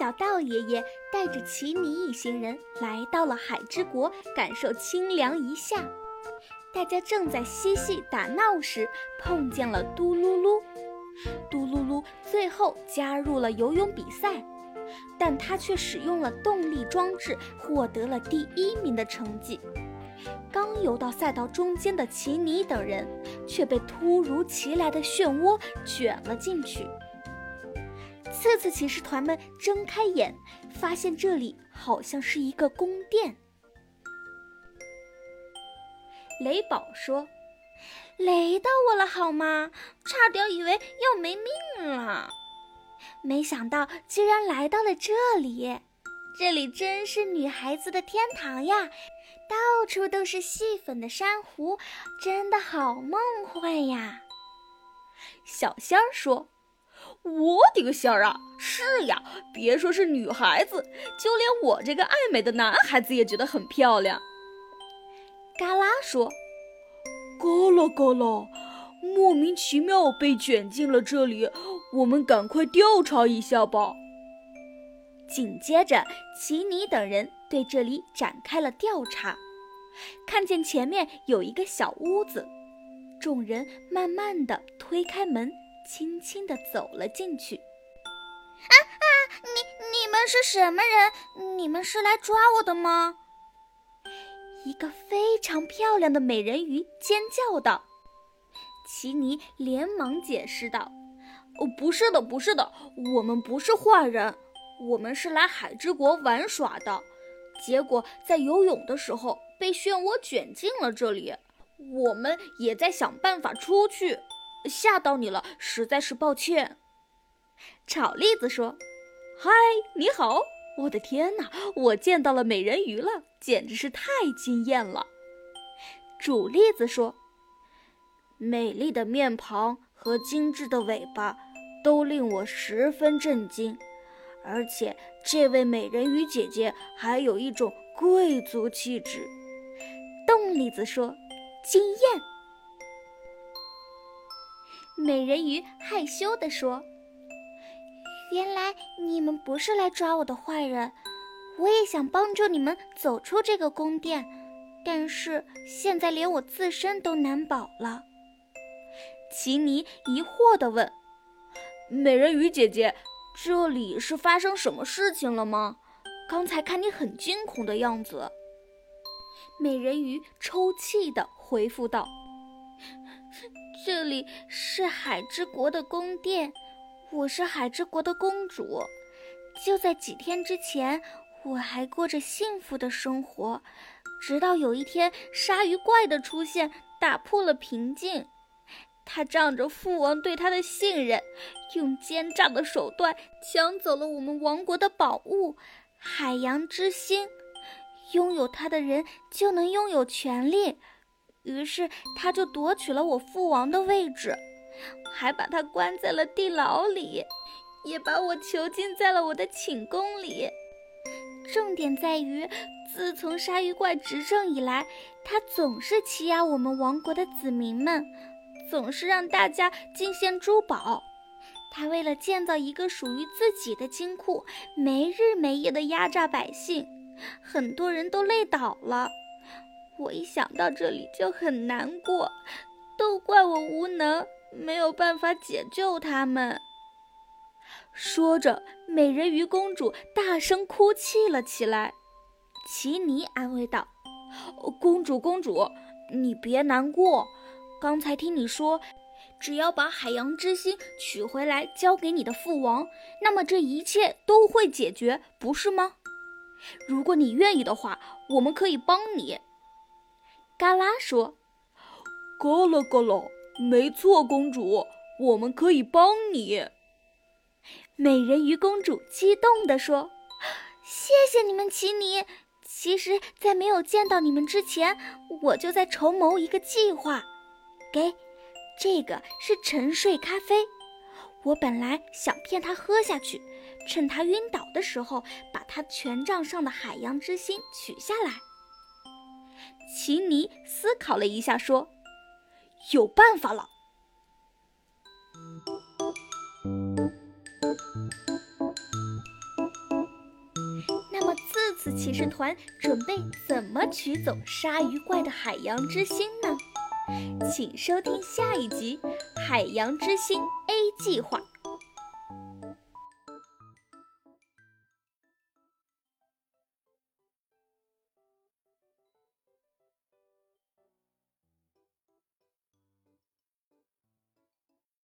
小道爷爷带着奇尼一行人来到了海之国，感受清凉一夏。大家正在嬉戏打闹时，碰见了嘟噜噜。嘟噜噜最后加入了游泳比赛，但他却使用了动力装置，获得了第一名的成绩。刚游到赛道中间的奇尼等人，却被突如其来的漩涡卷了进去。次次骑士团们睁开眼，发现这里好像是一个宫殿。雷宝说。雷到我了好吗？差点以为要没命了，没想到居然来到了这里，这里真是女孩子的天堂呀！到处都是细粉的珊瑚，真的好梦幻呀。小仙儿说：“我的个仙儿啊！是呀，别说是女孩子，就连我这个爱美的男孩子也觉得很漂亮。”嘎啦说。嘎啦嘎啦，莫名其妙被卷进了这里，我们赶快调查一下吧。紧接着，奇尼等人对这里展开了调查，看见前面有一个小屋子，众人慢慢的推开门，轻轻地走了进去。啊啊！你你们是什么人？你们是来抓我的吗？一个非常漂亮的美人鱼尖叫道：“奇尼连忙解释道：‘哦，不是的，不是的，我们不是坏人，我们是来海之国玩耍的。结果在游泳的时候被漩涡卷进了这里，我们也在想办法出去，吓到你了，实在是抱歉。’”炒栗子说：“嗨，你好。”我的天哪！我见到了美人鱼了，简直是太惊艳了。煮栗子说：“美丽的面庞和精致的尾巴都令我十分震惊，而且这位美人鱼姐姐还有一种贵族气质。”冻栗子说：“惊艳。”美人鱼害羞地说。原来你们不是来抓我的坏人，我也想帮助你们走出这个宫殿，但是现在连我自身都难保了。奇尼疑惑地问：“美人鱼姐姐，这里是发生什么事情了吗？刚才看你很惊恐的样子。”美人鱼抽泣地回复道：“这里是海之国的宫殿。”我是海之国的公主，就在几天之前，我还过着幸福的生活，直到有一天，鲨鱼怪的出现打破了平静。他仗着父王对他的信任，用奸诈的手段抢走了我们王国的宝物——海洋之心。拥有它的人就能拥有权利，于是他就夺取了我父王的位置。还把他关在了地牢里，也把我囚禁在了我的寝宫里。重点在于，自从鲨鱼怪执政以来，他总是欺压我们王国的子民们，总是让大家进献珠宝。他为了建造一个属于自己的金库，没日没夜地压榨百姓，很多人都累倒了。我一想到这里就很难过，都怪我无能。没有办法解救他们。说着，美人鱼公主大声哭泣了起来。奇尼安慰道：“公主，公主，你别难过。刚才听你说，只要把海洋之心取回来，交给你的父王，那么这一切都会解决，不是吗？如果你愿意的话，我们可以帮你。”嘎啦说：“嘎啦嘎啦。”没错，公主，我们可以帮你。美人鱼公主激动地说：“谢谢你们，奇尼。其实，在没有见到你们之前，我就在筹谋一个计划。给，这个是沉睡咖啡。我本来想骗他喝下去，趁他晕倒的时候，把他权杖上的海洋之心取下来。”奇尼思考了一下，说。有办法了！此骑士团准备怎么取走鲨鱼怪的海洋之心呢？请收听下一集《海洋之心 A 计划》。